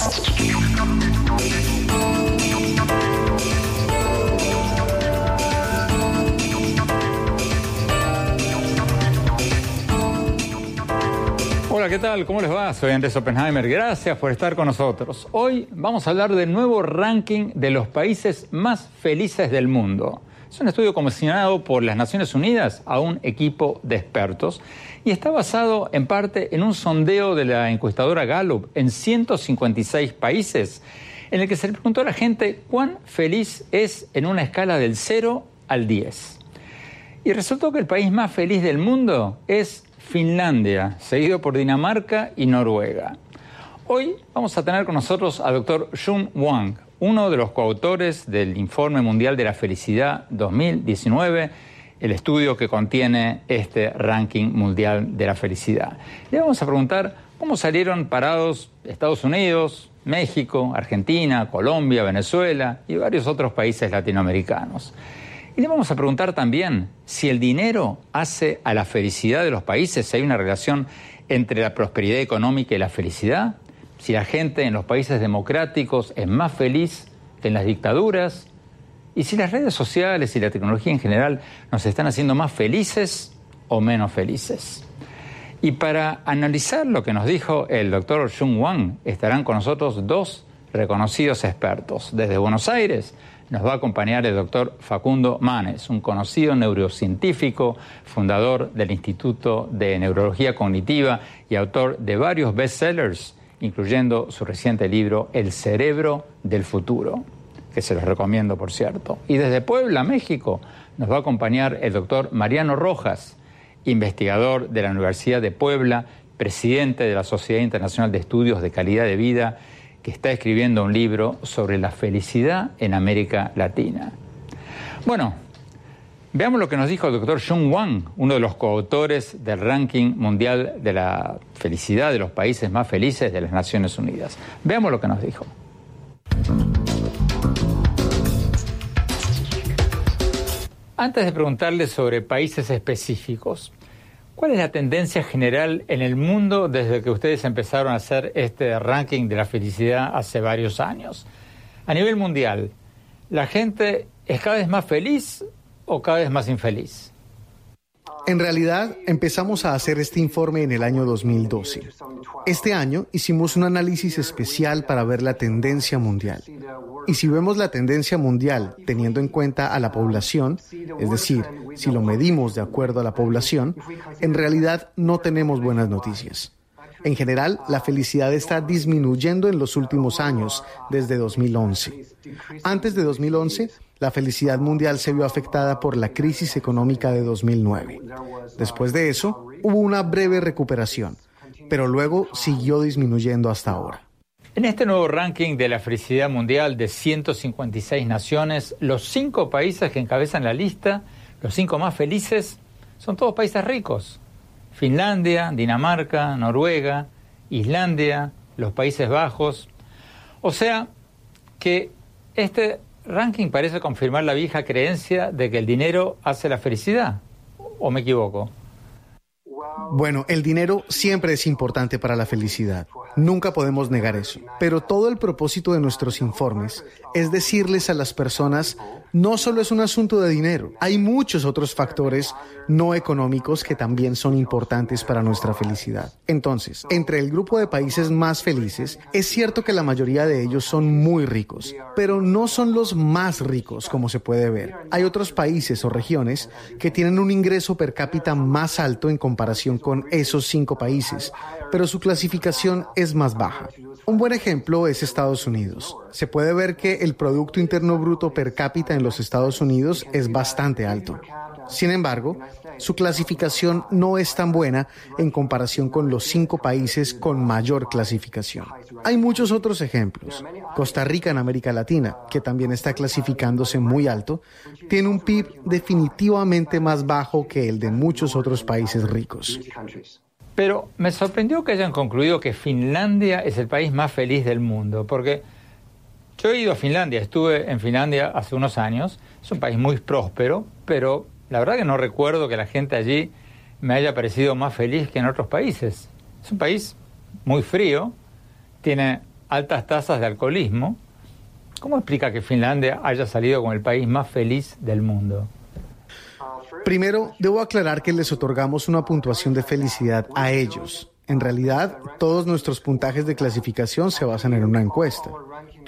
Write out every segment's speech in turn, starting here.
Hola, ¿qué tal? ¿Cómo les va? Soy Andrés Oppenheimer. Gracias por estar con nosotros. Hoy vamos a hablar del nuevo ranking de los países más felices del mundo. Es un estudio comisionado por las Naciones Unidas a un equipo de expertos y está basado en parte en un sondeo de la encuestadora Gallup en 156 países, en el que se le preguntó a la gente cuán feliz es en una escala del 0 al 10. Y resultó que el país más feliz del mundo es Finlandia, seguido por Dinamarca y Noruega. Hoy vamos a tener con nosotros al doctor Jun Wang, uno de los coautores del Informe Mundial de la Felicidad 2019, el estudio que contiene este ranking mundial de la felicidad. Le vamos a preguntar cómo salieron parados Estados Unidos, México, Argentina, Colombia, Venezuela y varios otros países latinoamericanos. Y le vamos a preguntar también si el dinero hace a la felicidad de los países, si hay una relación entre la prosperidad económica y la felicidad, si la gente en los países democráticos es más feliz que en las dictaduras, y si las redes sociales y la tecnología en general nos están haciendo más felices o menos felices. Y para analizar lo que nos dijo el doctor Jung Wang, estarán con nosotros dos reconocidos expertos. Desde Buenos Aires, nos va a acompañar el doctor Facundo Manes, un conocido neurocientífico, fundador del Instituto de Neurología Cognitiva y autor de varios bestsellers, incluyendo su reciente libro El cerebro del futuro, que se los recomiendo, por cierto. Y desde Puebla, México, nos va a acompañar el doctor Mariano Rojas, investigador de la Universidad de Puebla, presidente de la Sociedad Internacional de Estudios de Calidad de Vida que está escribiendo un libro sobre la felicidad en América Latina. Bueno, veamos lo que nos dijo el doctor Jung Wang, uno de los coautores del ranking mundial de la felicidad de los países más felices de las Naciones Unidas. Veamos lo que nos dijo. Antes de preguntarle sobre países específicos, ¿Cuál es la tendencia general en el mundo desde que ustedes empezaron a hacer este ranking de la felicidad hace varios años? A nivel mundial, ¿la gente es cada vez más feliz o cada vez más infeliz? En realidad, empezamos a hacer este informe en el año 2012. Este año hicimos un análisis especial para ver la tendencia mundial. Y si vemos la tendencia mundial teniendo en cuenta a la población, es decir, si lo medimos de acuerdo a la población, en realidad no tenemos buenas noticias. En general, la felicidad está disminuyendo en los últimos años, desde 2011. Antes de 2011, la felicidad mundial se vio afectada por la crisis económica de 2009. Después de eso, hubo una breve recuperación, pero luego siguió disminuyendo hasta ahora. En este nuevo ranking de la felicidad mundial de 156 naciones, los cinco países que encabezan la lista, los cinco más felices, son todos países ricos. Finlandia, Dinamarca, Noruega, Islandia, los Países Bajos. O sea que este ranking parece confirmar la vieja creencia de que el dinero hace la felicidad. ¿O me equivoco? Bueno, el dinero siempre es importante para la felicidad. Nunca podemos negar eso. Pero todo el propósito de nuestros informes es decirles a las personas, no solo es un asunto de dinero, hay muchos otros factores no económicos que también son importantes para nuestra felicidad. Entonces, entre el grupo de países más felices, es cierto que la mayoría de ellos son muy ricos, pero no son los más ricos como se puede ver. Hay otros países o regiones que tienen un ingreso per cápita más alto en comparación con esos cinco países, pero su clasificación es más baja. Un buen ejemplo es Estados Unidos. Se puede ver que el Producto Interno Bruto per cápita en los Estados Unidos es bastante alto. Sin embargo, su clasificación no es tan buena en comparación con los cinco países con mayor clasificación. Hay muchos otros ejemplos. Costa Rica en América Latina, que también está clasificándose muy alto, tiene un PIB definitivamente más bajo que el de muchos otros países ricos. Pero me sorprendió que hayan concluido que Finlandia es el país más feliz del mundo, porque yo he ido a Finlandia, estuve en Finlandia hace unos años, es un país muy próspero, pero la verdad que no recuerdo que la gente allí me haya parecido más feliz que en otros países. Es un país muy frío, tiene altas tasas de alcoholismo. ¿Cómo explica que Finlandia haya salido como el país más feliz del mundo? Primero, debo aclarar que les otorgamos una puntuación de felicidad a ellos. En realidad, todos nuestros puntajes de clasificación se basan en una encuesta.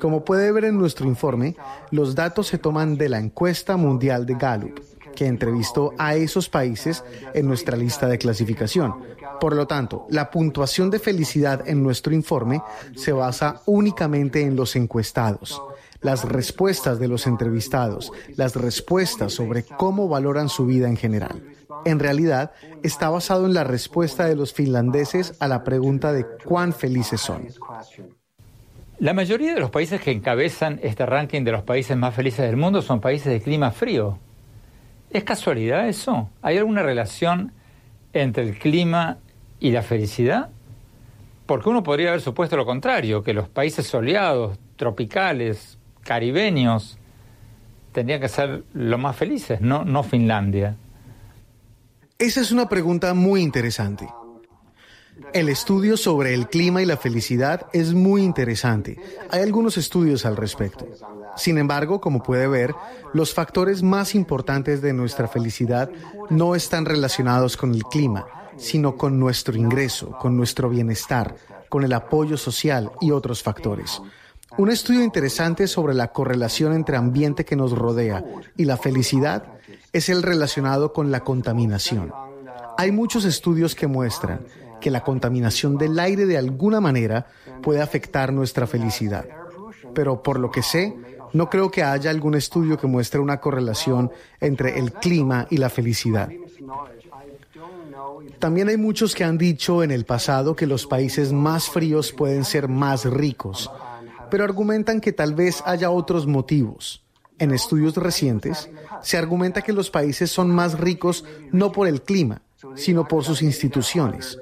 Como puede ver en nuestro informe, los datos se toman de la encuesta mundial de Gallup, que entrevistó a esos países en nuestra lista de clasificación. Por lo tanto, la puntuación de felicidad en nuestro informe se basa únicamente en los encuestados. Las respuestas de los entrevistados, las respuestas sobre cómo valoran su vida en general. En realidad, está basado en la respuesta de los finlandeses a la pregunta de cuán felices son. La mayoría de los países que encabezan este ranking de los países más felices del mundo son países de clima frío. ¿Es casualidad eso? ¿Hay alguna relación entre el clima y la felicidad? Porque uno podría haber supuesto lo contrario, que los países soleados, tropicales, caribeños, tendrían que ser los más felices, no, no Finlandia. Esa es una pregunta muy interesante. El estudio sobre el clima y la felicidad es muy interesante. Hay algunos estudios al respecto. Sin embargo, como puede ver, los factores más importantes de nuestra felicidad no están relacionados con el clima, sino con nuestro ingreso, con nuestro bienestar, con el apoyo social y otros factores. Un estudio interesante sobre la correlación entre ambiente que nos rodea y la felicidad es el relacionado con la contaminación. Hay muchos estudios que muestran que la contaminación del aire de alguna manera puede afectar nuestra felicidad. Pero por lo que sé, no creo que haya algún estudio que muestre una correlación entre el clima y la felicidad. También hay muchos que han dicho en el pasado que los países más fríos pueden ser más ricos, pero argumentan que tal vez haya otros motivos. En estudios recientes, se argumenta que los países son más ricos no por el clima, sino por sus instituciones.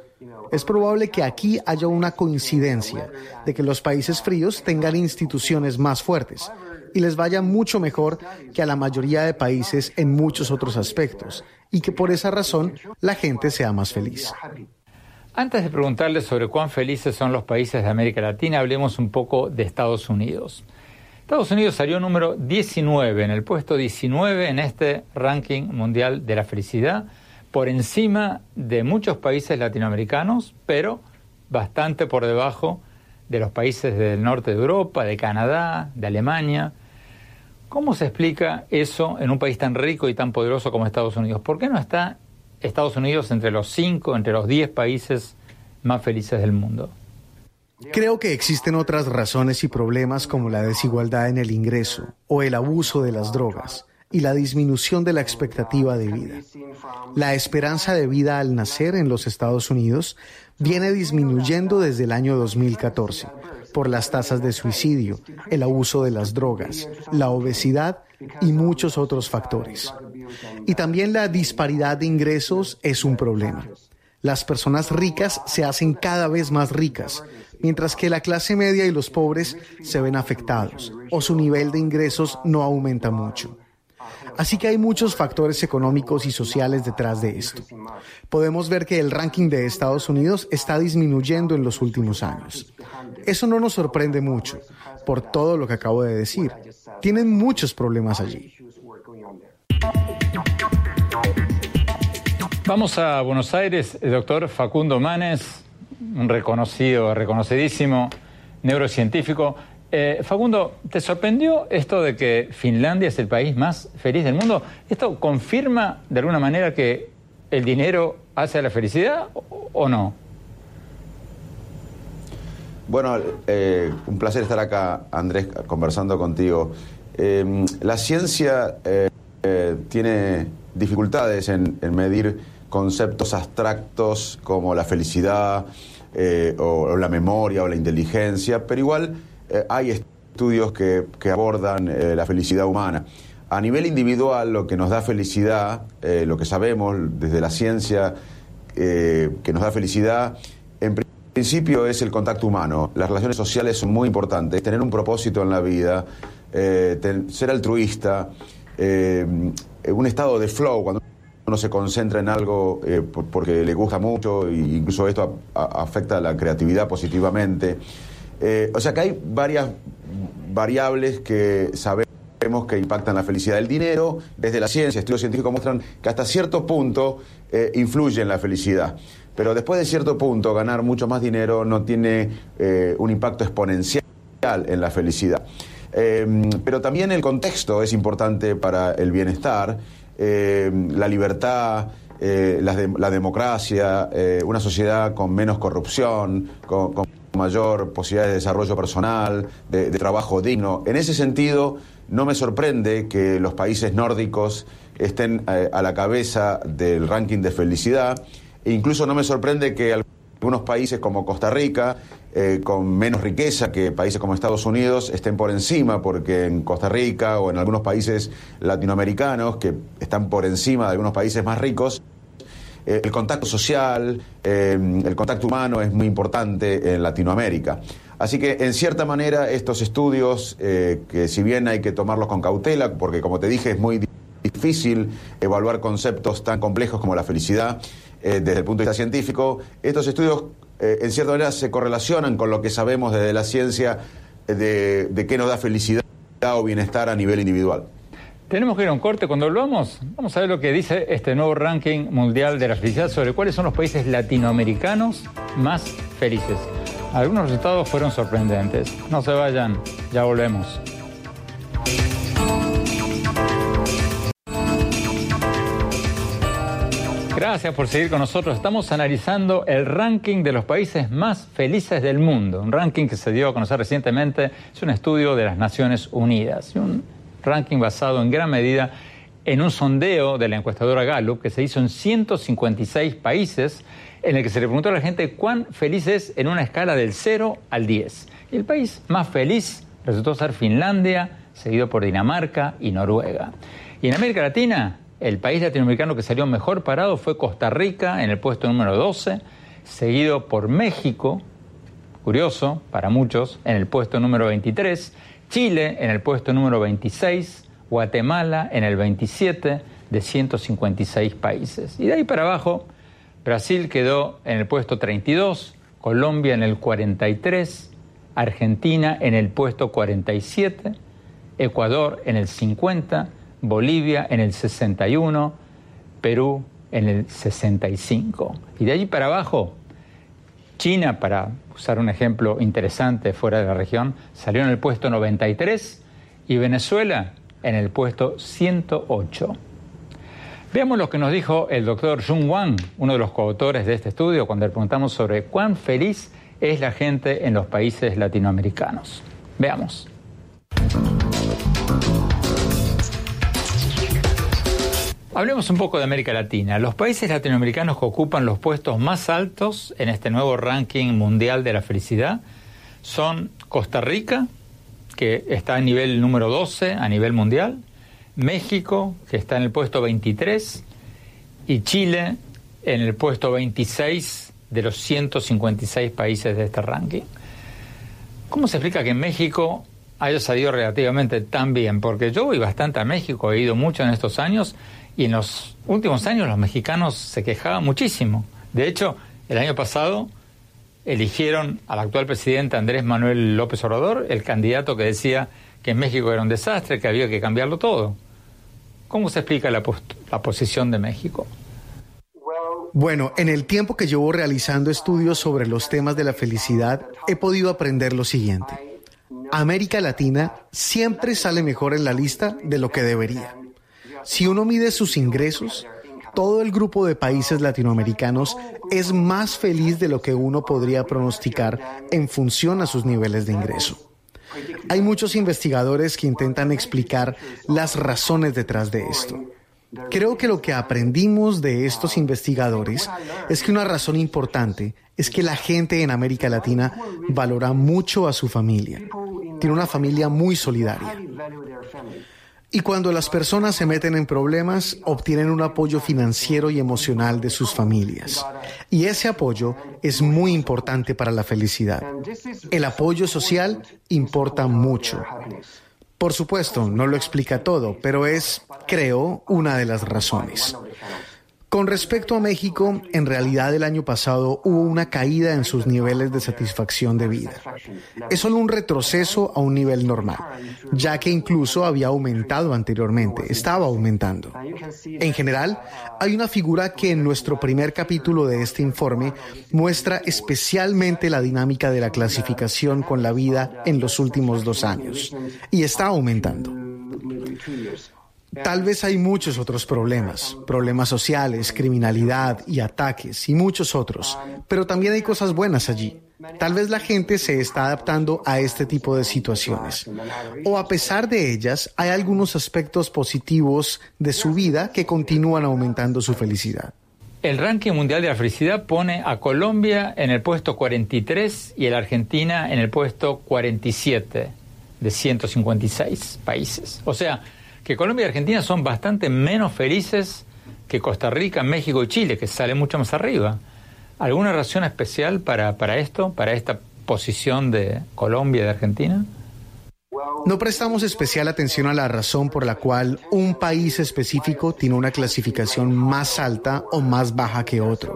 Es probable que aquí haya una coincidencia de que los países fríos tengan instituciones más fuertes, y les vaya mucho mejor que a la mayoría de países en muchos otros aspectos y que por esa razón la gente sea más feliz. Antes de preguntarles sobre cuán felices son los países de América Latina, hablemos un poco de Estados Unidos. Estados Unidos salió número 19, en el puesto 19 en este ranking mundial de la felicidad, por encima de muchos países latinoamericanos, pero bastante por debajo de los países del norte de Europa, de Canadá, de Alemania. ¿Cómo se explica eso en un país tan rico y tan poderoso como Estados Unidos? ¿Por qué no está Estados Unidos entre los cinco, entre los diez países más felices del mundo? Creo que existen otras razones y problemas como la desigualdad en el ingreso o el abuso de las drogas y la disminución de la expectativa de vida. La esperanza de vida al nacer en los Estados Unidos viene disminuyendo desde el año 2014 por las tasas de suicidio, el abuso de las drogas, la obesidad y muchos otros factores. Y también la disparidad de ingresos es un problema. Las personas ricas se hacen cada vez más ricas, mientras que la clase media y los pobres se ven afectados o su nivel de ingresos no aumenta mucho. Así que hay muchos factores económicos y sociales detrás de esto. Podemos ver que el ranking de Estados Unidos está disminuyendo en los últimos años. Eso no nos sorprende mucho por todo lo que acabo de decir. Tienen muchos problemas allí. Vamos a Buenos Aires, el doctor Facundo Manes, un reconocido, reconocidísimo neurocientífico. Eh, Facundo, ¿te sorprendió esto de que Finlandia es el país más feliz del mundo? ¿Esto confirma de alguna manera que el dinero hace la felicidad o, no? Bueno, eh, un placer estar acá, Andrés, conversando contigo. Eh, la ciencia tiene dificultades en, medir conceptos abstractos como la felicidad eh, o, la memoria o la inteligencia, pero igual eh, hay estudios que, abordan eh, la felicidad humana. A nivel individual, lo que nos da felicidad, lo que sabemos desde la ciencia que nos da felicidad, en principio es el contacto humano. Las relaciones sociales son muy importantes, tener un propósito en la vida, ser altruista, un estado de flow, cuando uno se concentra en algo eh, porque le gusta mucho e incluso esto afecta la creatividad positivamente. Eh, o sea que hay varias variables que sabemos que impactan la felicidad del dinero. Desde la ciencia, estudios científicos muestran que hasta cierto punto eh, influye en la felicidad. Pero después de cierto punto, ganar mucho más dinero no tiene un impacto exponencial en la felicidad. Pero también el contexto es importante para el bienestar eh, la libertad, eh, la, democracia, eh, una sociedad con menos corrupción, con, mayor posibilidad de desarrollo personal, de, trabajo digno. En ese sentido, no me sorprende que los países nórdicos estén a la cabeza del ranking de felicidad. E incluso no me sorprende que algunos países como Costa Rica eh, con menos riqueza que países como Estados Unidos estén por encima, porque en Costa Rica o en algunos países latinoamericanos que están por encima de algunos países más ricos, eh, el contacto social, eh, el contacto humano es muy importante en Latinoamérica. Así que, en cierta manera, estos estudios, que si bien hay que tomarlos con cautela, porque como te dije, es muy difícil evaluar conceptos tan complejos como la felicidad desde el punto de vista científico, estos estudios eh, en cierta manera se correlacionan con lo que sabemos desde la ciencia eh, de, qué nos da felicidad o bienestar a nivel individual. Tenemos que ir a un corte. Cuando volvamos, vamos a ver lo que dice este nuevo ranking mundial de la felicidad sobre cuáles son los países latinoamericanos más felices. Algunos resultados fueron sorprendentes. No se vayan, ya volvemos. Gracias por seguir con nosotros. Estamos analizando el ranking de los países más felices del mundo. Un ranking que se dio a conocer recientemente. Es un estudio de las Naciones Unidas. Un ranking basado en gran medida en un sondeo de la encuestadora Gallup que se hizo en 156 países en el que se le preguntó a la gente cuán feliz es en una escala del 0 al 10. Y el país más feliz resultó ser Finlandia, seguido por Dinamarca y Noruega. Y en América Latina, el país latinoamericano que salió mejor parado fue Costa Rica en el puesto número 12, seguido por México, curioso para muchos, en el puesto número 23, Chile en el puesto número 26, Guatemala en el 27 de 156 países. Y de ahí para abajo, Brasil quedó en el puesto 32, Colombia en el 43, Argentina en el puesto 47, Ecuador en el 50, Bolivia en el 61, Perú en el 65. Y de allí para abajo, China, para usar un ejemplo interesante fuera de la región, salió en el puesto 93 y Venezuela en el puesto 108. Veamos lo que nos dijo el doctor Jung Wang, uno de los coautores de este estudio, cuando le preguntamos sobre cuán feliz es la gente en los países latinoamericanos. Veamos. Hablemos un poco de América Latina. Los países latinoamericanos que ocupan los puestos más altos en este nuevo ranking mundial de la felicidad son Costa Rica, que está en nivel número 12 a nivel mundial, México, que está en el puesto 23, y Chile en el puesto 26 de los 156 países de este ranking. ¿Cómo se explica que México haya salido relativamente tan bien? Porque yo voy bastante a México, he ido mucho en estos años y en los últimos años los mexicanos se quejaban muchísimo. De hecho, el año pasado eligieron al actual presidente Andrés Manuel López Obrador, el candidato que decía que México era un desastre, que había que cambiarlo todo. ¿Cómo se explica la, la posición de México? Bueno, en el tiempo que llevo realizando estudios sobre los temas de la felicidad, he podido aprender lo siguiente. América Latina siempre sale mejor en la lista de lo que debería. Si uno mide sus ingresos, todo el grupo de países latinoamericanos es más feliz de lo que uno podría pronosticar en función a sus niveles de ingreso. Hay muchos investigadores que intentan explicar las razones detrás de esto. Creo que lo que aprendimos de estos investigadores es que una razón importante es que la gente en América Latina valora mucho a su familia. Tiene una familia muy solidaria. Y cuando las personas se meten en problemas, obtienen un apoyo financiero y emocional de sus familias. Y ese apoyo es muy importante para la felicidad. El apoyo social importa mucho. Por supuesto, no lo explica todo, pero es, creo, una de las razones. Con respecto a México, en realidad el año pasado hubo una caída en sus niveles de satisfacción de vida. Es solo un retroceso a un nivel normal, ya que incluso había aumentado anteriormente, estaba aumentando. En general, hay una figura que en nuestro primer capítulo de este informe muestra especialmente la dinámica de la clasificación con la vida en los últimos dos años, y está aumentando. Tal vez hay muchos otros problemas, problemas sociales, criminalidad y ataques y muchos otros, pero también hay cosas buenas allí. Tal vez la gente se está adaptando a este tipo de situaciones. O a pesar de ellas, hay algunos aspectos positivos de su vida que continúan aumentando su felicidad. El ranking mundial de la felicidad pone a Colombia en el puesto 43 y a la Argentina en el puesto 47 de 156 países. O sea, que Colombia y Argentina son bastante menos felices que Costa Rica, México y Chile, que sale mucho más arriba. ¿Alguna razón especial para, para esto, para esta posición de Colombia y de Argentina? No prestamos especial atención a la razón por la cual un país específico tiene una clasificación más alta o más baja que otro.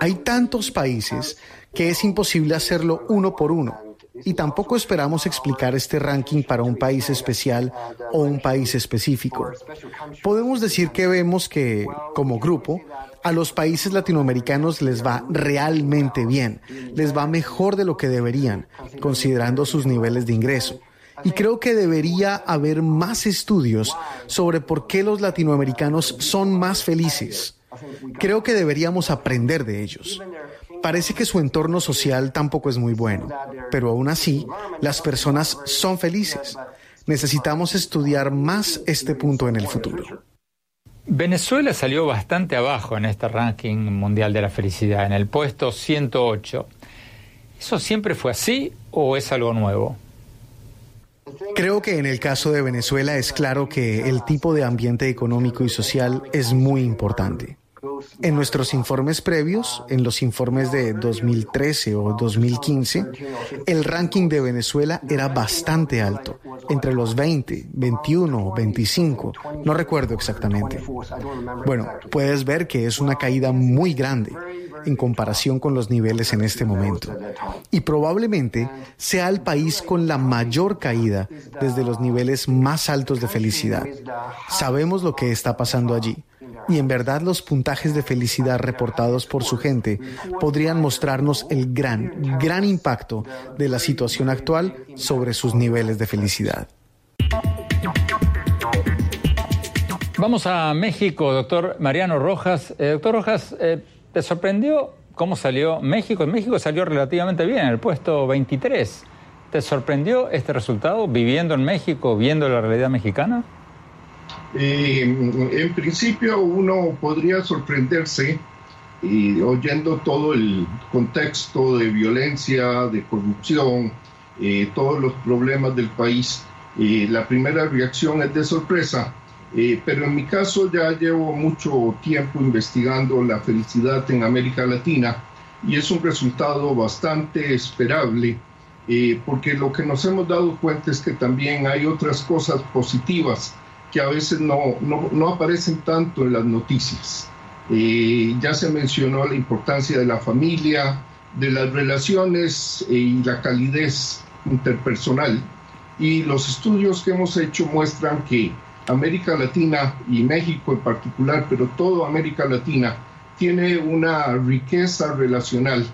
Hay tantos países que es imposible hacerlo uno por uno y tampoco esperamos explicar este ranking para un país especial o un país específico. Podemos decir que vemos que, como grupo, a los países latinoamericanos les va realmente bien, les va mejor de lo que deberían, considerando sus niveles de ingreso. Y creo que debería haber más estudios sobre por qué los latinoamericanos son más felices. Creo que deberíamos aprender de ellos. Parece que su entorno social tampoco es muy bueno, pero aún así, las personas son felices. Necesitamos estudiar más este punto en el futuro. Venezuela salió bastante abajo en este ranking mundial de la felicidad, en el puesto 108. ¿Eso siempre fue así o es algo nuevo? Creo que en el caso de Venezuela es claro que el tipo de ambiente económico y social es muy importante. En nuestros informes previos, en los informes de 2013 o 2015, el ranking de Venezuela era bastante alto, entre los 20, 21, 25, no recuerdo exactamente. Bueno, puedes ver que es una caída muy grande en comparación con los niveles en este momento. Y probablemente sea el país con la mayor caída desde los niveles más altos de felicidad. Sabemos lo que está pasando allí y en verdad los puntajes de felicidad reportados por su gente podrían mostrarnos el gran, gran impacto de la situación actual sobre sus niveles de felicidad. Vamos a México, doctor Mariano Rojas. Eh, doctor Rojas, eh, ¿te sorprendió cómo salió México? México salió relativamente bien, en el puesto 23. ¿Te sorprendió este resultado viviendo en México, viendo la realidad mexicana? Eh, en principio uno podría sorprenderse y oyendo todo el contexto de violencia, de corrupción, eh, todos los problemas del país, eh, la primera reacción es de sorpresa, pero en mi caso ya llevo mucho tiempo investigando la felicidad en América Latina y es un resultado bastante esperable porque lo que nos hemos dado cuenta es que también hay otras cosas positivas que a veces no, no, aparecen tanto en las noticias. Eh, ya se mencionó la importancia de la familia, de las relaciones eh, y la calidez interpersonal. Y los estudios que hemos hecho muestran que América Latina y México en particular, pero toda América Latina, tiene una riqueza relacional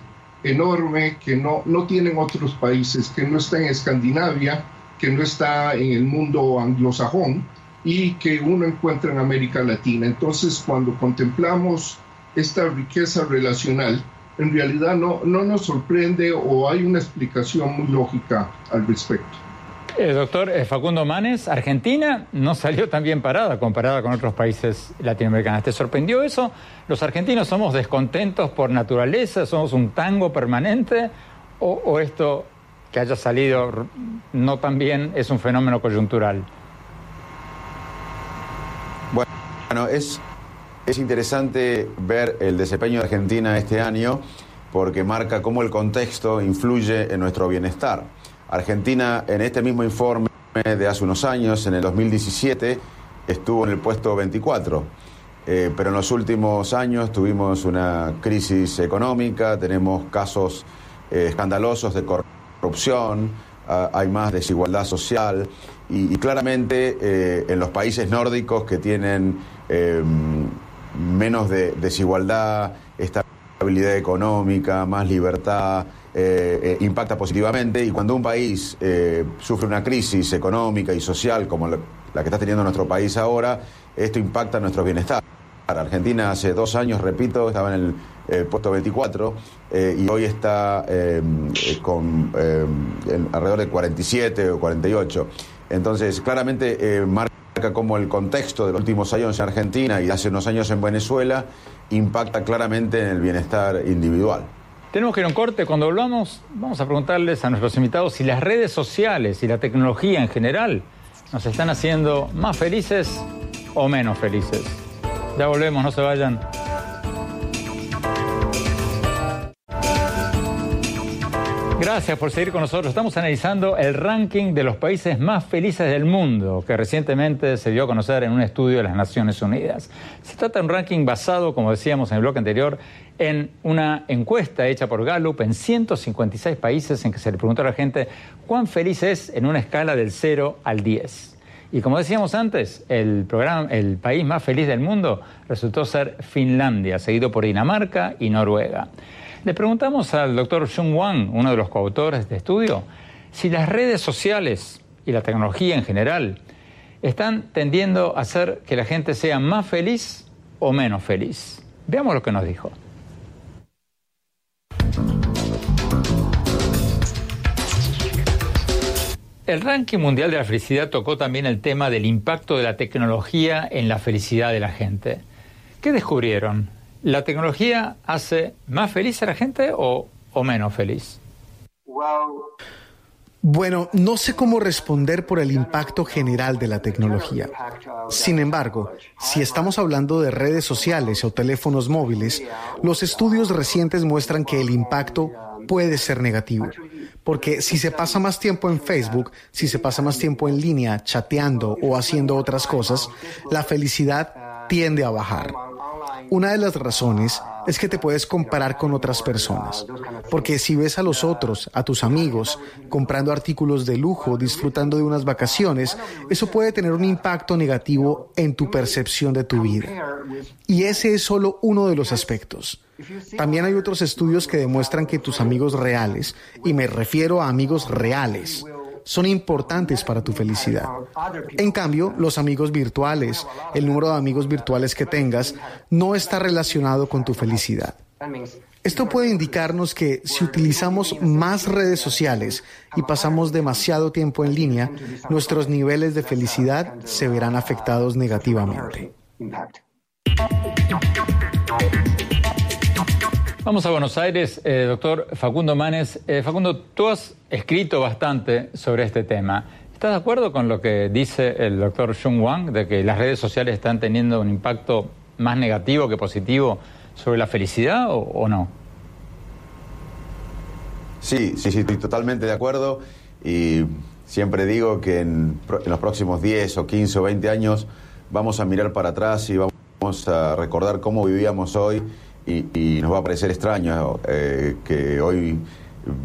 enorme que no, no tienen otros países, que no está en Escandinavia, que no está en el mundo anglosajón y que uno encuentra en América Latina. Entonces, cuando contemplamos esta riqueza relacional, en realidad no, no nos sorprende o hay una explicación muy lógica al respecto. Eh, doctor eh, Facundo Manes, Argentina no salió tan bien parada comparada con otros países latinoamericanos. ¿Te sorprendió eso? ¿Los argentinos somos descontentos por naturaleza? ¿Somos un tango permanente? ¿O, esto que haya salido no tan bien es un fenómeno coyuntural? Bueno, es, es interesante ver el desempeño de Argentina este año porque marca cómo el contexto influye en nuestro bienestar. Argentina en este mismo informe de hace unos años, en el 2017, estuvo en el puesto 24. Eh, pero en los últimos años tuvimos una crisis económica, tenemos casos eh, escandalosos de corrupción, ah, hay más desigualdad social y, claramente eh, en los países nórdicos que tienen menos de desigualdad, estabilidad económica, más libertad, eh, eh, impacta positivamente y cuando un país eh, sufre una crisis económica y social como la, que está teniendo nuestro país ahora, esto impacta nuestro bienestar. Argentina hace dos años, repito, estaba en el puesto 24 y hoy está con alrededor de 47 o 48. Entonces, claramente marca como el contexto de los últimos años en Argentina y hace unos años en Venezuela impacta claramente en el bienestar individual. Tenemos que ir a un corte. Cuando volvamos, vamos a preguntarles a nuestros invitados si las redes sociales y la tecnología en general nos están haciendo más felices o menos felices. Ya volvemos, no se vayan. Gracias por seguir con nosotros. Estamos analizando el ranking de los países más felices del mundo, que recientemente se dio a conocer en un estudio de las Naciones Unidas. Se trata de un ranking basado, como decíamos en el bloque anterior, en una encuesta hecha por Gallup en 156 países en que se le preguntó a la gente cuán feliz es en una escala del 0 al 10. Y como decíamos antes, el, programa, el país más feliz del mundo resultó ser Finlandia, seguido por Dinamarca y Noruega. Le preguntamos al doctor Jung Wang, uno de los coautores de este estudio, si las redes sociales y la tecnología en general están tendiendo a hacer que la gente sea más feliz o menos feliz. Veamos lo que nos dijo. El ranking mundial de la felicidad tocó también el tema del impacto de la tecnología en la felicidad de la gente. ¿Qué descubrieron? ¿La tecnología hace más feliz a la gente o, menos feliz? Bueno, no sé cómo responder por el impacto general de la tecnología. Sin embargo, si estamos hablando de redes sociales o teléfonos móviles, los estudios recientes muestran que el impacto puede ser negativo. Porque si se pasa más tiempo en Facebook, si se pasa más tiempo en línea, chateando o haciendo otras cosas, la felicidad tiende a bajar. Una de las razones es que te puedes comparar con otras personas, porque si ves a los otros, a tus amigos, comprando artículos de lujo, disfrutando de unas vacaciones, eso puede tener un impacto negativo en tu percepción de tu vida. Y ese es solo uno de los aspectos. También hay otros estudios que demuestran que tus amigos reales, y me refiero a amigos reales, son importantes para tu felicidad. En cambio, los amigos virtuales, el número de amigos virtuales que tengas, no está relacionado con tu felicidad. Esto puede indicarnos que si utilizamos más redes sociales y pasamos demasiado tiempo en línea, nuestros niveles de felicidad se verán afectados negativamente. Vamos a Buenos Aires, eh, doctor Facundo Manes. Eh, Facundo, tú has escrito bastante sobre este tema. ¿Estás de acuerdo con lo que dice el doctor Jung Wang, de que las redes sociales están teniendo un impacto más negativo que positivo sobre la felicidad o, no? Sí, sí, sí, estoy totalmente de acuerdo y siempre digo que en, en, los próximos 10 o 15 o 20 años vamos a mirar para atrás y vamos a recordar cómo vivíamos hoy y, nos va a parecer extraño eh, que hoy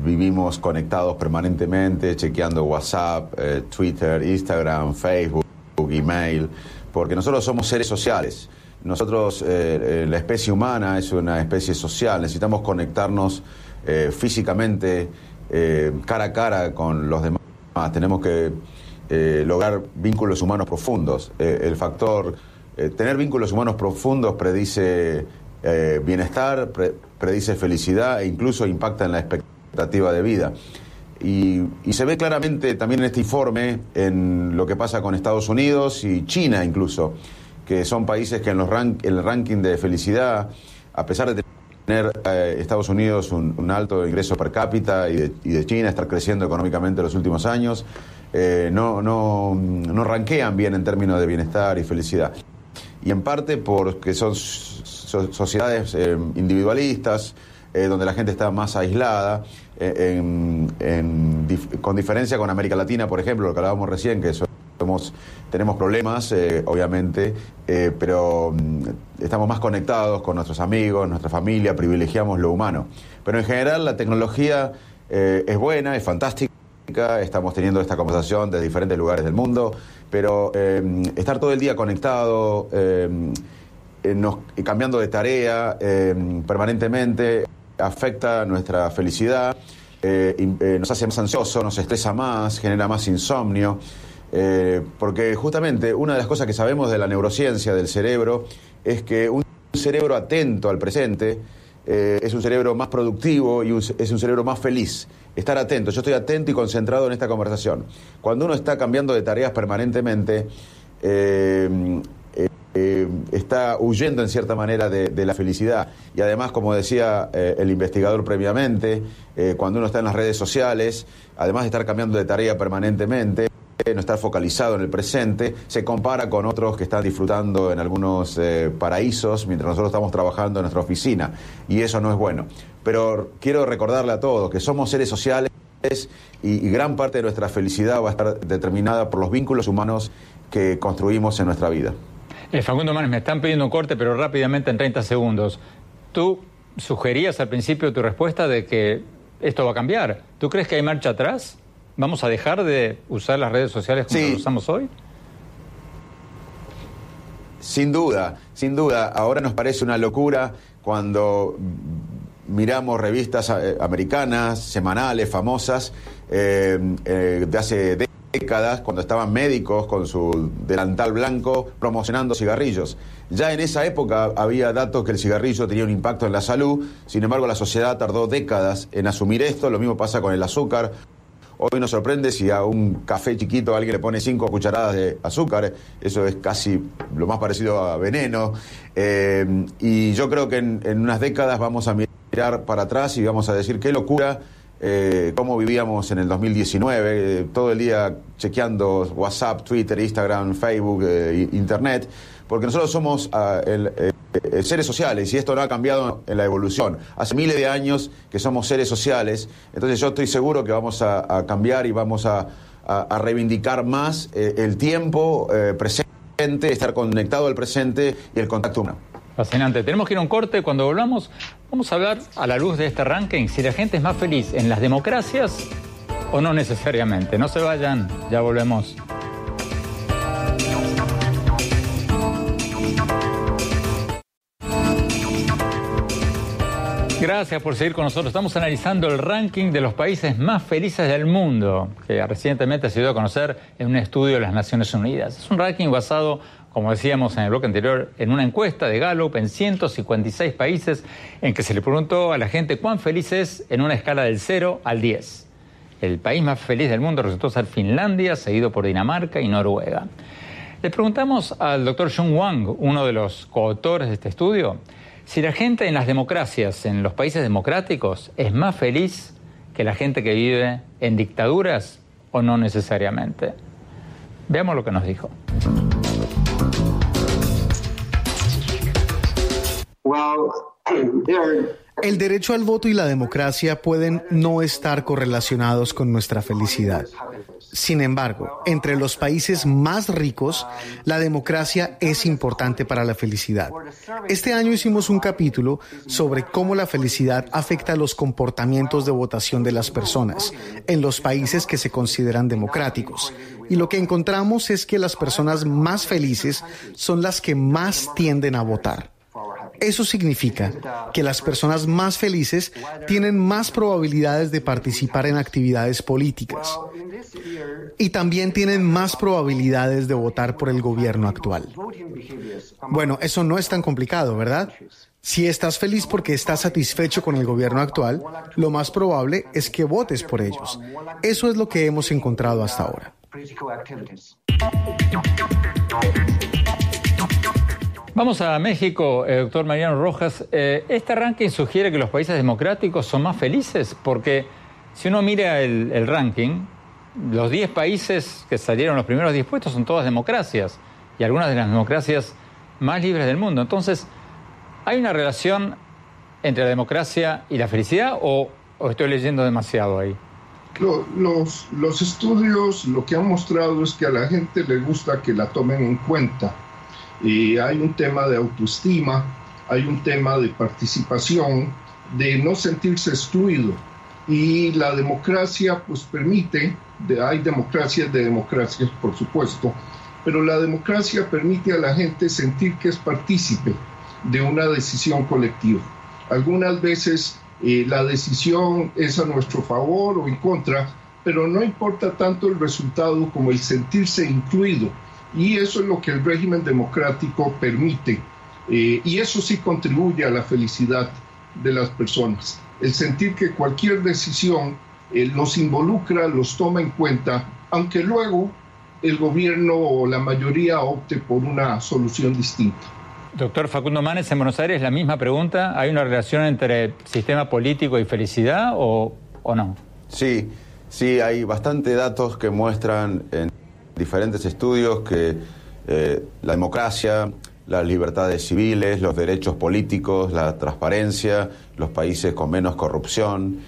vivimos conectados permanentemente, chequeando WhatsApp, eh, Twitter, Instagram, Facebook, email, porque nosotros somos seres sociales. Nosotros, eh, la especie humana es una especie social, necesitamos conectarnos físicamente, cara a cara con los demás, tenemos que lograr vínculos humanos profundos. el factor, tener vínculos humanos profundos predice eh, bienestar, predice felicidad e incluso impacta en la expectativa de vida. Y, se ve claramente también en este informe en lo que pasa con Estados Unidos y China incluso, que son países que en, los el ranking de felicidad, a pesar de tener eh, Estados Unidos un, alto ingreso per cápita y de, y de, China estar creciendo económicamente en los últimos años, eh, no, no, no ranquean bien en términos de bienestar y felicidad. Y en parte porque son sociedades eh, individualistas, donde la gente está más aislada, con diferencia con América Latina, por ejemplo, lo que hablábamos recién, que somos, tenemos problemas, obviamente, pero mm, estamos más conectados con nuestros amigos, nuestra familia, privilegiamos lo humano. Pero en general la tecnología es buena, es fantástica estamos teniendo esta conversación de diferentes lugares del mundo, pero eh, estar todo el día conectado, eh, cambiando de tarea eh, permanentemente, afecta nuestra felicidad, nos hace más ansiosos, nos estresa más, genera más insomnio. porque justamente una de las cosas que sabemos de la neurociencia del cerebro es que un cerebro atento al presente es un cerebro más productivo y es un cerebro más feliz estar atento. Yo estoy atento y concentrado en esta conversación. Cuando uno está cambiando de tareas permanentemente, eh, eh, está huyendo en cierta manera de, la felicidad. Y además, como decía eh, el investigador previamente, cuando uno está en las redes sociales, además de estar cambiando de tarea permanentemente, no estar focalizado en el presente, se compara con otros que están disfrutando en algunos paraísos mientras nosotros estamos trabajando en nuestra oficina. Y eso no es bueno pero quiero recordarle a todos que somos seres sociales y, gran parte de nuestra felicidad va a estar determinada por los vínculos humanos que construimos en nuestra vida. Eh, Facundo Manes, me están pidiendo un corte, pero rápidamente en 30 segundos. Tú sugerías al principio tu respuesta de que esto va a cambiar. ¿Tú crees que hay marcha atrás? ¿Vamos a dejar de usar las redes sociales como las usamos hoy? Sin duda, sin duda. Ahora nos parece una locura cuando miramos revistas eh, americanas, semanales, famosas, eh, eh, de hace décadas, cuando estaban médicos con su delantal blanco promocionando cigarrillos. Ya en esa época había datos que el cigarrillo tenía un impacto en la salud, sin embargo la sociedad tardó décadas en asumir esto, lo mismo pasa con el azúcar. Hoy nos sorprende si a un café chiquito alguien le pone cinco cucharadas de azúcar, eso es casi lo más parecido a veneno. y yo creo que en unas décadas vamos a mirar para atrás y vamos a decir qué locura eh, cómo vivíamos en el 2019, eh, todo el día chequeando WhatsApp, Twitter, Instagram, Facebook, eh, Internet, porque nosotros somos ah, seres sociales y esto no ha cambiado en la evolución. Hace miles de años que somos seres sociales, entonces yo estoy seguro que vamos a, cambiar y vamos a, a reivindicar más el tiempo presente, estar conectado al presente y el contacto humano. Fascinante. Tenemos que ir a un corte. Cuando volvamos, vamos a hablar a la luz de este ranking si la gente es más feliz en las democracias o no necesariamente. No se vayan, ya volvemos. Gracias por seguir con nosotros. Estamos analizando el ranking de los países más felices del mundo, que recientemente se dio a conocer en un estudio de las Naciones Unidas. Es un ranking basado como decíamos en el bloque anterior, en una encuesta de Gallup en 156 países en que se le preguntó a la gente cuán feliz es en una escala del 0 al 10. El país más feliz del mundo resultó ser Finlandia, seguido por Dinamarca y Noruega. Le preguntamos al doctor Jung Wang, uno de los coautores de este estudio, si la gente en las democracias, en los países democráticos, es más feliz que la gente que vive en dictaduras o no necesariamente. Veamos lo que nos dijo. El derecho al voto y la democracia pueden no estar correlacionados con nuestra felicidad. Sin embargo, entre los países más ricos, la democracia es importante para la felicidad. Este año hicimos un capítulo sobre cómo la felicidad afecta los comportamientos de votación de las personas en los países que se consideran democráticos. Y lo que encontramos es que las personas más felices son las que más tienden a votar. Eso significa que las personas más felices tienen más probabilidades de participar en actividades políticas y también tienen más probabilidades de votar por el gobierno actual. Bueno, eso no es tan complicado, ¿verdad? Si estás feliz porque estás satisfecho con el gobierno actual, lo más probable es que votes por ellos. Eso es lo que hemos encontrado hasta ahora. Vamos a México, eh, doctor Mariano Rojas. Eh, este ranking sugiere que los países democráticos son más felices porque si uno mira el, ranking, los 10 países que salieron los primeros 10 puestos son todas democracias y algunas de las democracias más libres del mundo. Entonces, ¿Hay una relación entre la democracia y la felicidad o, estoy leyendo demasiado ahí? Los estudios lo que han mostrado es que a la gente le gusta que la tomen en cuenta. Hay un tema de autoestima, hay un tema de participación, de no sentirse excluido. Y la democracia pues permite, hay democracias de democracias por supuesto, pero la democracia permite a la gente sentir que es partícipe de una decisión colectiva. Algunas veces eh, la decisión es a nuestro favor o en contra, pero no importa tanto el resultado como el sentirse incluido. Y eso es lo que el régimen democrático permite. Eh, y eso sí contribuye a la felicidad de las personas. El sentir que cualquier decisión eh, los involucra, los toma en cuenta, aunque luego el gobierno o la mayoría opte por una solución distinta. Doctor Facundo Manes, en Buenos Aires la misma pregunta. ¿Hay una relación entre sistema político y felicidad o, no? Sí, sí, hay bastantes datos que muestran en diferentes estudios que eh, la democracia, las libertades civiles, los derechos políticos, la transparencia, los países con menos corrupción,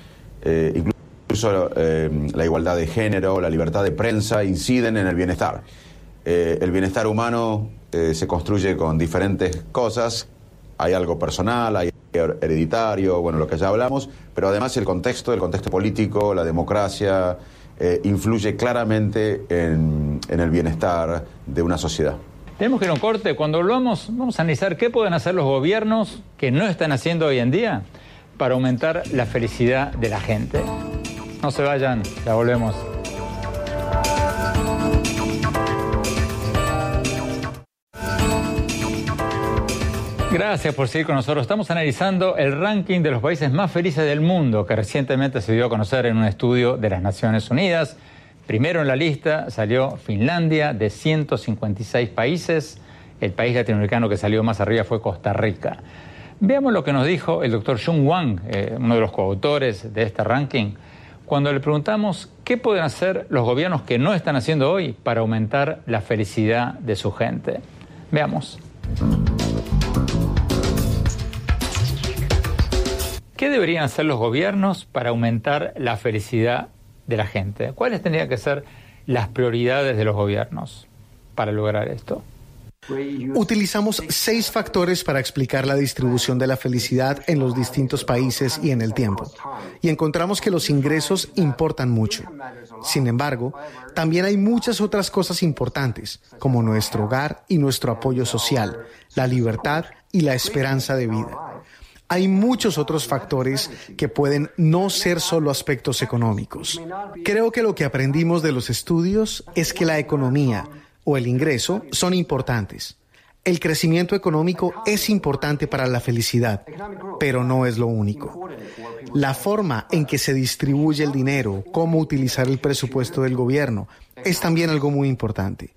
eh, incluso eh, la igualdad de género, la libertad de prensa inciden en el bienestar. el bienestar humano se construye con diferentes cosas. Hay algo personal, hay hereditario, bueno, lo que ya hablamos, pero además el contexto, el contexto político, la democracia, eh, influye claramente en, el bienestar de una sociedad. Tenemos que ir a un corte. Cuando volvamos, vamos a analizar qué pueden hacer los gobiernos que no están haciendo hoy en día para aumentar la felicidad de la gente. No se vayan, ya volvemos. Gracias por seguir con nosotros. Estamos analizando el ranking de los países más felices del mundo que recientemente se dio a conocer en un estudio de las Naciones Unidas. Primero en la lista salió Finlandia de 156 países. El país latinoamericano que salió más arriba fue Costa Rica. Veamos lo que nos dijo el doctor Jung Wang, eh, uno de los coautores de este ranking, cuando le preguntamos qué pueden hacer los gobiernos que no están haciendo hoy para aumentar la felicidad de su gente. Veamos. ¿Qué deberían hacer los gobiernos para aumentar la felicidad de la gente? ¿Cuáles tendrían que ser las prioridades de los gobiernos para lograr esto? Utilizamos seis factores para explicar la distribución de la felicidad en los distintos países y en el tiempo. Y encontramos que los ingresos importan mucho. Sin embargo, también hay muchas otras cosas importantes, como nuestro hogar y nuestro apoyo social, la libertad y la esperanza de vida hay muchos otros factores que pueden no ser solo aspectos económicos. Creo que lo que aprendimos de los estudios es que la economía o el ingreso son importantes. El crecimiento económico es importante para la felicidad, pero no es lo único. La forma en que se distribuye el dinero, cómo utilizar el presupuesto del gobierno, es también algo muy importante.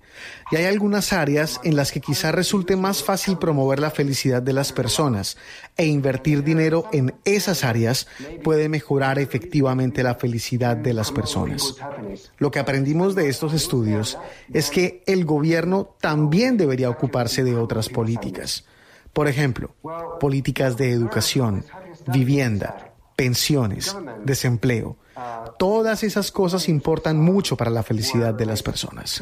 Y hay algunas áreas en las que quizá resulte más fácil promover la felicidad de las personas e invertir dinero en esas áreas puede mejorar efectivamente la felicidad de las personas. Lo que aprendimos de estos estudios es que el gobierno también debería ocuparse de otras políticas. Por ejemplo, políticas de educación, vivienda, pensiones, desempleo Todas esas cosas importan mucho para la felicidad de las personas.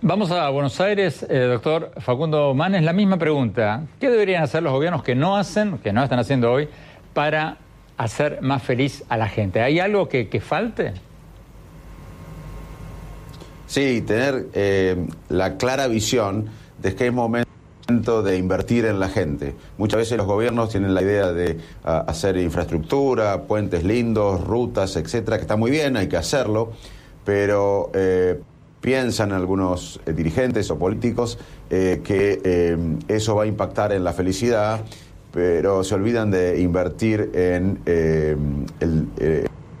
Vamos a Buenos Aires, eh, doctor Facundo Manes, la misma pregunta. ¿Qué deberían hacer los gobiernos que no hacen, que no están haciendo hoy, para hacer más feliz a la gente? ¿Hay algo que, falte? Sí, tener eh, la clara visión de que es momento de invertir en la gente. Muchas veces los gobiernos tienen la idea de ah, hacer infraestructura, puentes lindos, rutas, etcétera, que está muy bien, hay que hacerlo, pero eh, piensan algunos eh, dirigentes o políticos eh, que eso va a impactar en la felicidad, pero se olvidan de invertir en, en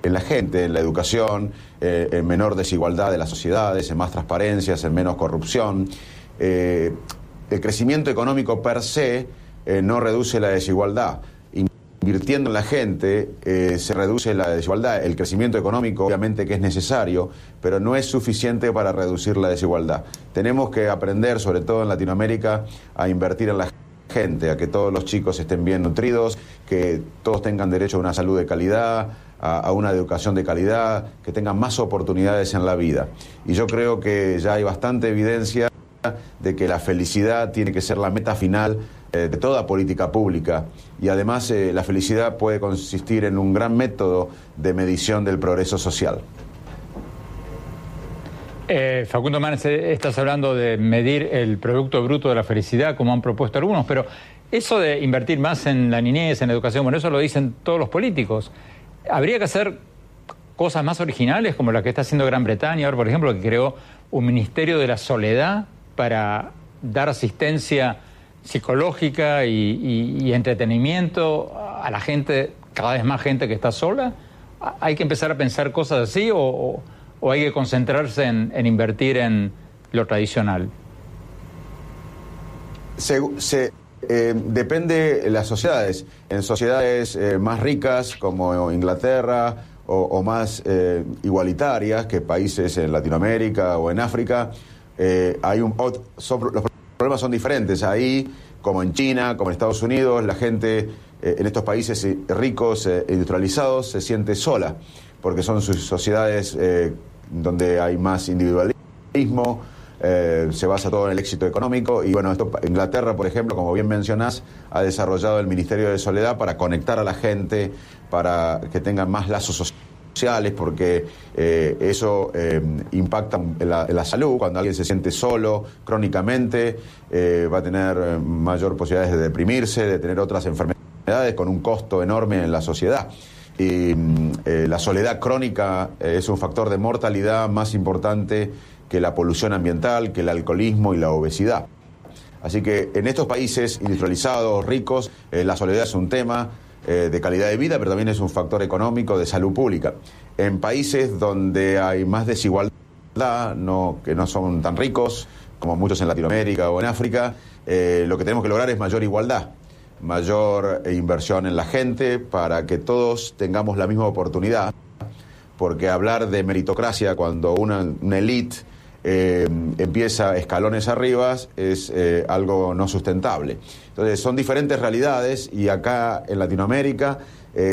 la gente, en la educación, en menor desigualdad de las sociedades, en más transparencias, en menos corrupción. El crecimiento económico per se no reduce la desigualdad invirtiendo en la gente eh, se reduce la desigualdad. El crecimiento económico obviamente que es necesario, pero no es suficiente para reducir la desigualdad. Tenemos que aprender, sobre todo en Latinoamérica, a invertir en la gente, a que todos los chicos estén bien nutridos, que todos tengan derecho a una salud de calidad, a, una educación de calidad, que tengan más oportunidades en la vida. Y yo creo que ya hay bastante evidencia de que la felicidad tiene que ser la meta final eh, de toda política pública y además eh, la felicidad puede consistir en un gran método de medición del progreso social. Eh, Facundo Manes, estás hablando de medir el Producto Bruto de la Felicidad, como han propuesto algunos, pero eso de invertir más en la niñez, en la educación, bueno, eso lo dicen todos los políticos. ¿Habría que hacer cosas más originales, como la que está haciendo Gran Bretaña, ahora, por ejemplo, que creó un Ministerio de la Soledad para dar asistencia psicológica y, entretenimiento a la gente, cada vez más gente que está sola? ¿Hay que empezar a pensar cosas así o, hay que concentrarse en, invertir en lo tradicional? Se, eh, depende de las sociedades. En sociedades eh, más ricas como Inglaterra o, más eh, igualitarias que países en Latinoamérica o en África, hay un, los problemas son diferentes. Ahí, como en China, como en Estados Unidos, la gente eh, en estos países eh, ricos e industrializados se siente sola, porque son sus sociedades donde hay más individualismo, se basa todo en el éxito económico y bueno, esto, Inglaterra, por ejemplo, como bien mencionás, ha desarrollado el Ministerio de Soledad para conectar a la gente, para que tengan más lazos sociales porque eh, eso eh, impacta en la, salud. Cuando alguien se siente solo crónicamente, eh, va a tener mayor posibilidades de deprimirse, de tener otras enfermedades con un costo enorme en la sociedad. Y la soledad crónica es un factor de mortalidad más importante que la polución ambiental, que el alcoholismo y la obesidad. Así que en estos países industrializados, ricos, la soledad es un tema eh, de calidad de vida, pero también es un factor económico de salud pública. En países donde hay más desigualdad, no, que no son tan ricos como muchos en Latinoamérica o en África, eh, lo que tenemos que lograr es mayor igualdad, mayor inversión en la gente para que todos tengamos la misma oportunidad, porque hablar de meritocracia cuando una, una élite eh, empieza escalones arriba es eh, algo no sustentable. Entonces son diferentes realidades y acá en Latinoamérica eh,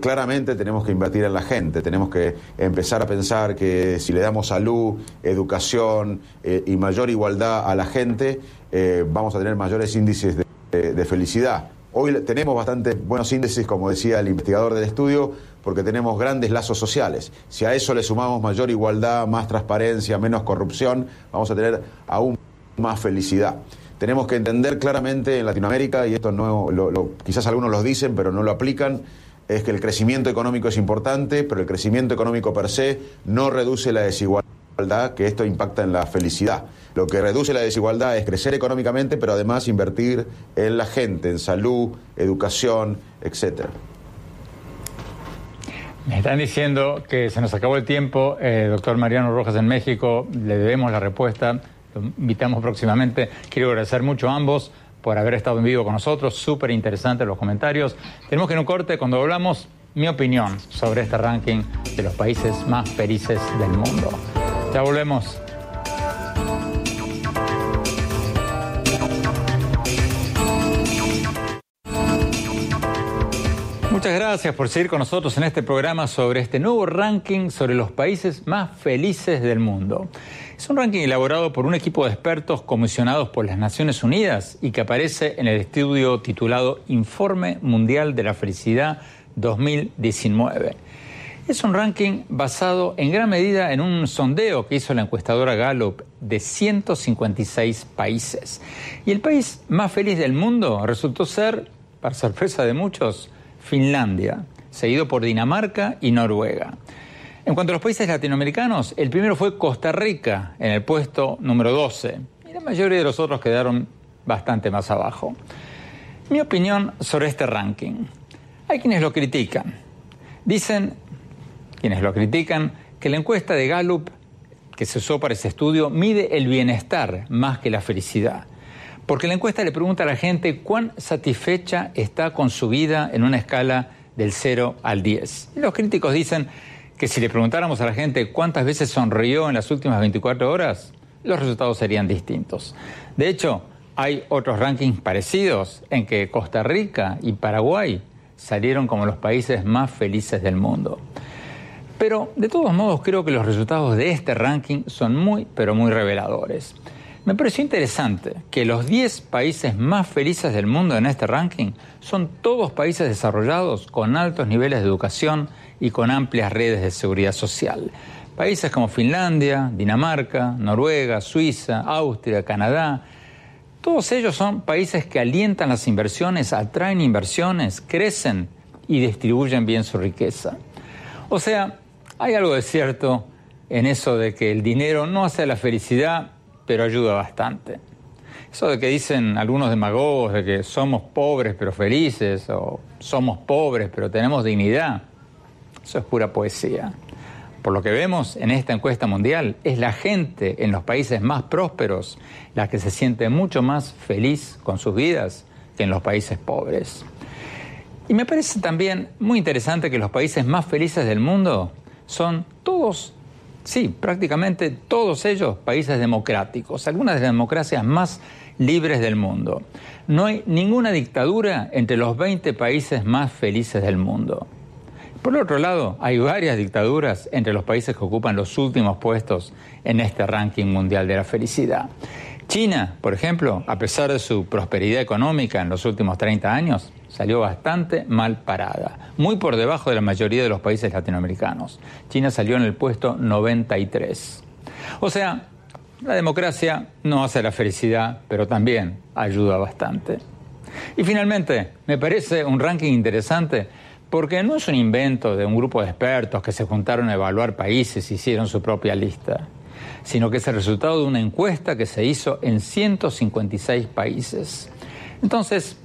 claramente tenemos que invertir en la gente, tenemos que empezar a pensar que si le damos salud, educación y mayor igualdad a la gente, vamos a tener mayores índices de felicidad. Hoy tenemos bastante buenos índices, como decía el investigador del estudio, porque tenemos grandes lazos sociales. Si a eso le sumamos mayor igualdad, más transparencia, menos corrupción, vamos a tener aún más felicidad. Tenemos que entender claramente en Latinoamérica, y esto no, quizás algunos lo dicen, pero no lo aplican, es que el crecimiento económico es importante, pero el crecimiento económico per se no reduce la desigualdad que esto impacta en la felicidad. Lo que reduce la desigualdad es crecer económicamente, pero además invertir en la gente, en salud, educación, etcétera. Me están diciendo que se nos acabó el tiempo. Eh, doctor Mariano Rojas en México, le debemos la respuesta. Lo invitamos próximamente. Quiero agradecer mucho a ambos por haber estado en vivo con nosotros. Súper interesantes los comentarios. Tenemos que en un corte, cuando hablamos, mi opinión sobre este ranking de los países más felices del mundo. Ya volvemos. Muchas gracias por seguir con nosotros en este programa sobre este nuevo ranking sobre los países más felices del mundo. Es un ranking elaborado por un equipo de expertos comisionados por las Naciones Unidas y que aparece en el estudio titulado Informe Mundial de la Felicidad 2019. Es un ranking basado en gran medida en un sondeo que hizo la encuestadora Gallup de 156 países. Y el país más feliz del mundo resultó ser, para sorpresa de muchos, Finlandia, seguido por Dinamarca y Noruega. En cuanto a los países latinoamericanos, el primero fue Costa Rica en el puesto número 12 y la mayoría de los otros quedaron bastante más abajo. Mi opinión sobre este ranking. Hay quienes lo critican. Dicen, quienes lo critican, que la encuesta de Gallup que se usó para ese estudio mide el bienestar más que la felicidad. Porque la encuesta le pregunta a la gente cuán satisfecha está con su vida en una escala del 0 al 10. Y los críticos dicen que si le preguntáramos a la gente cuántas veces sonrió en las últimas 24 horas, los resultados serían distintos. De hecho, hay otros rankings parecidos en que Costa Rica y Paraguay salieron como los países más felices del mundo. Pero de todos modos creo que los resultados de este ranking son muy, pero muy reveladores. Me pareció interesante que los 10 países más felices del mundo en este ranking son todos países desarrollados con altos niveles de educación y con amplias redes de seguridad social. Países como Finlandia, Dinamarca, Noruega, Suiza, Austria, Canadá, todos ellos son países que alientan las inversiones, atraen inversiones, crecen y distribuyen bien su riqueza. O sea, hay algo de cierto en eso de que el dinero no hace la felicidad, pero ayuda bastante. Eso de que dicen algunos demagogos de que somos pobres pero felices o somos pobres pero tenemos dignidad, eso es pura poesía. Por lo que vemos en esta encuesta mundial, es la gente en los países más prósperos la que se siente mucho más feliz con sus vidas que en los países pobres. Y me parece también muy interesante que los países más felices del mundo son todos, sí, prácticamente todos ellos países democráticos, algunas de las democracias más libres del mundo. No hay ninguna dictadura entre los 20 países más felices del mundo. Por otro lado, hay varias dictaduras entre los países que ocupan los últimos puestos en este ranking mundial de la felicidad. China, por ejemplo, a pesar de su prosperidad económica en los últimos 30 años, salió bastante mal parada, muy por debajo de la mayoría de los países latinoamericanos. China salió en el puesto 93. O sea, la democracia no hace la felicidad, pero también ayuda bastante. Y finalmente, me parece un ranking interesante porque no es un invento de un grupo de expertos que se juntaron a evaluar países y hicieron su propia lista, sino que es el resultado de una encuesta que se hizo en 156 países. Entonces,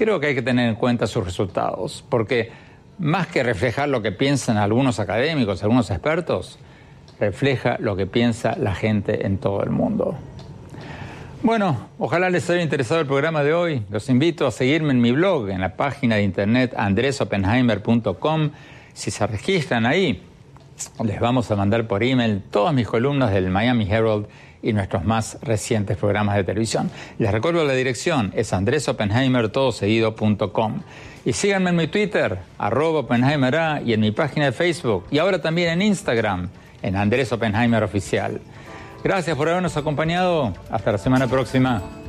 creo que hay que tener en cuenta sus resultados, porque más que reflejar lo que piensan algunos académicos, algunos expertos, refleja lo que piensa la gente en todo el mundo. Bueno, ojalá les haya interesado el programa de hoy. Los invito a seguirme en mi blog, en la página de internet andresopenheimer.com. Si se registran ahí, les vamos a mandar por email todas mis columnas del Miami Herald y nuestros más recientes programas de televisión. Les recuerdo la dirección, es andresopenheimer.com. Y síganme en mi Twitter, arroba Oppenheimer y en mi página de Facebook, y ahora también en Instagram, en Andrés Oppenheimer Oficial. Gracias por habernos acompañado. Hasta la semana próxima.